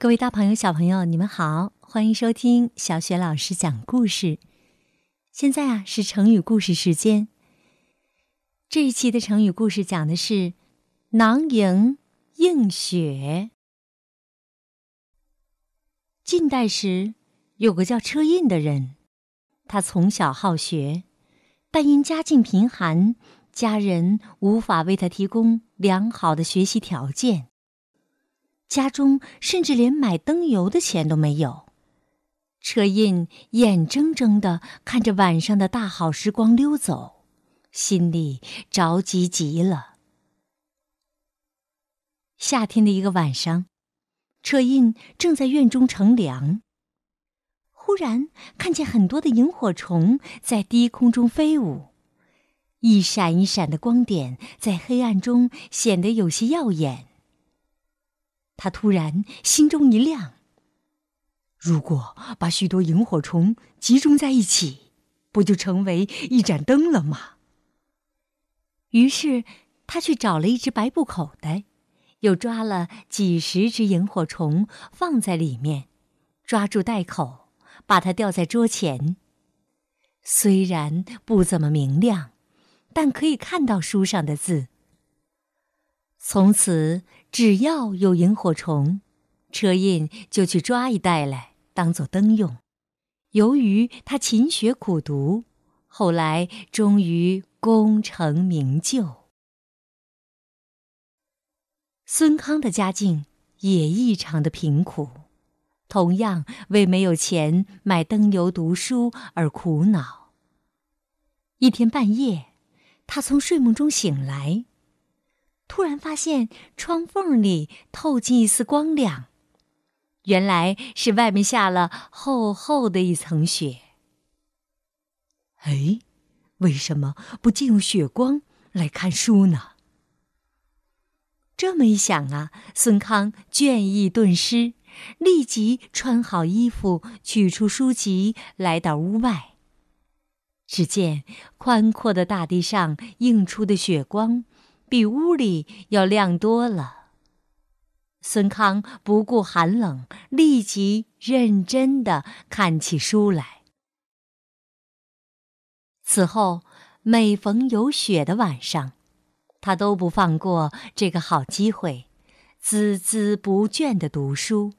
各位大朋友、小朋友，你们好，欢迎收听小雪老师讲故事。现在啊，是成语故事时间。这一期的成语故事讲的是“囊萤映雪”。晋代时，有个叫车胤的人，他从小好学，但因家境贫寒，家人无法为他提供良好的学习条件。家中甚至连买灯油的钱都没有，车胤眼睁睁的看着晚上的大好时光溜走，心里着急极了。夏天的一个晚上，车胤正在院中乘凉，忽然看见很多的萤火虫在低空中飞舞，一闪一闪的光点在黑暗中显得有些耀眼。他突然心中一亮。如果把许多萤火虫集中在一起，不就成为一盏灯了吗？于是他去找了一只白布口袋，又抓了几十只萤火虫放在里面，抓住袋口，把它吊在桌前。虽然不怎么明亮，但可以看到书上的字。从此。只要有萤火虫，车胤就去抓一袋来当做灯用。由于他勤学苦读，后来终于功成名就。孙康的家境也异常的贫苦，同样为没有钱买灯油读书而苦恼。一天半夜，他从睡梦中醒来。突然发现窗缝里透进一丝光亮，原来是外面下了厚厚的一层雪。哎，为什么不借用雪光来看书呢？这么一想啊，孙康倦意顿失，立即穿好衣服，取出书籍，来到屋外。只见宽阔的大地上映出的雪光。比屋里要亮多了。孙康不顾寒冷，立即认真的看起书来。此后，每逢有雪的晚上，他都不放过这个好机会，孜孜不倦的读书。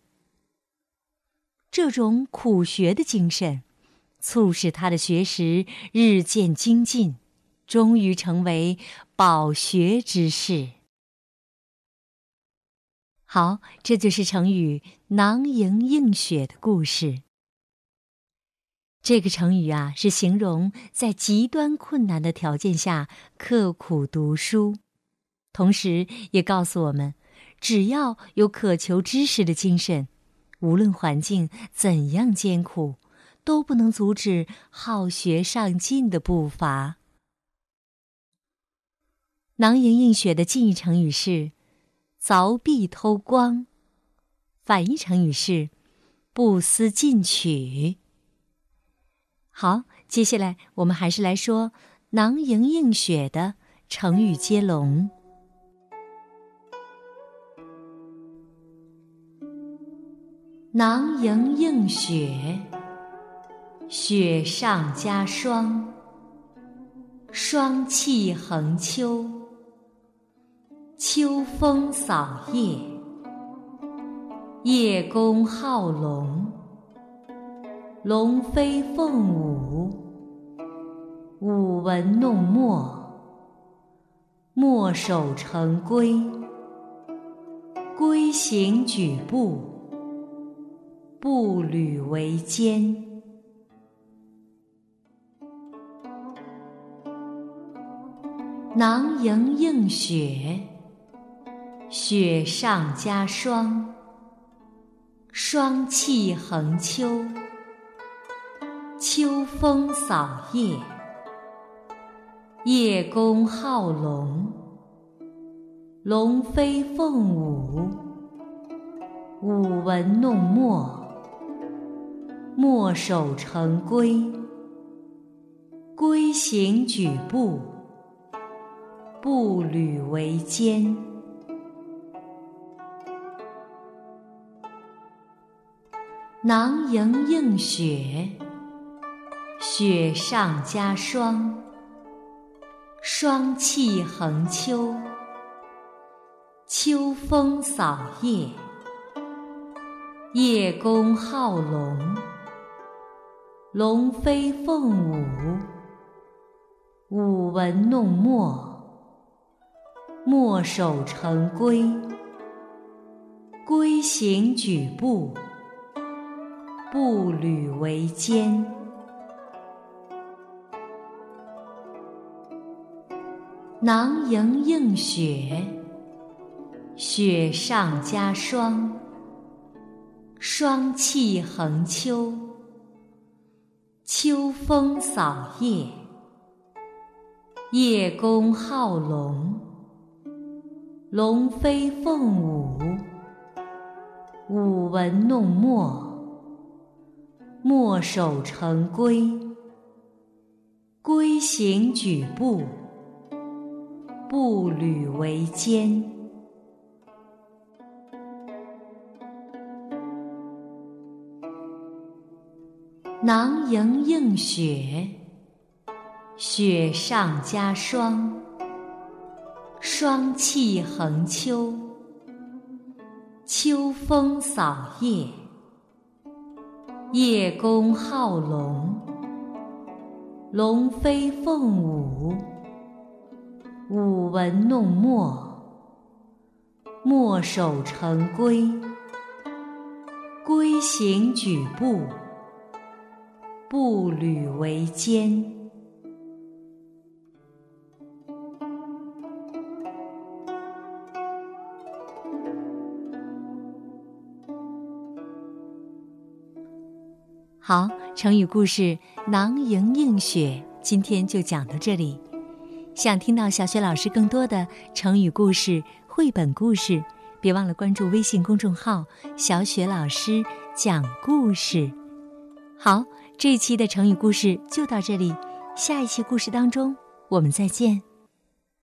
这种苦学的精神，促使他的学识日渐精进。终于成为饱学之士。好，这就是成语“囊萤映雪”的故事。这个成语啊，是形容在极端困难的条件下刻苦读书，同时也告诉我们，只要有渴求知识的精神，无论环境怎样艰苦，都不能阻止好学上进的步伐。囊萤映雪的近义成语是“凿壁偷光”，反义成语是“不思进取”。好，接下来我们还是来说“囊萤映雪”的成语接龙。“囊萤映雪”，雪上加霜，霜气横秋。秋风扫叶，叶公好龙，龙飞凤舞，舞文弄墨，墨守成规，规行矩步，步履维艰。囊萤映雪。雪上加霜，霜气横秋，秋风扫叶，叶公好龙，龙飞凤舞，舞文弄墨，墨守成规，规行矩步，步履维艰。囊萤映雪，雪上加霜。霜气横秋，秋风扫叶。叶公好龙，龙飞凤舞。舞文弄墨，墨守成规。规行矩步，步履维艰。囊萤映雪，雪上加霜。霜气横秋，秋风扫叶。叶公好龙，龙飞凤舞。舞文弄墨，墨守成规。规行矩步，步履维艰。囊萤映雪，雪上加霜。霜气横秋。秋风扫叶，叶公好龙，龙飞凤舞。舞文弄墨，墨守成规。规行矩步，步履维艰。好，成语故事“囊萤映雪”今天就讲到这里。想听到小雪老师更多的成语故事、绘本故事，别忘了关注微信公众号“小雪老师讲故事”。好，这一期的成语故事就到这里，下一期故事当中我们再见。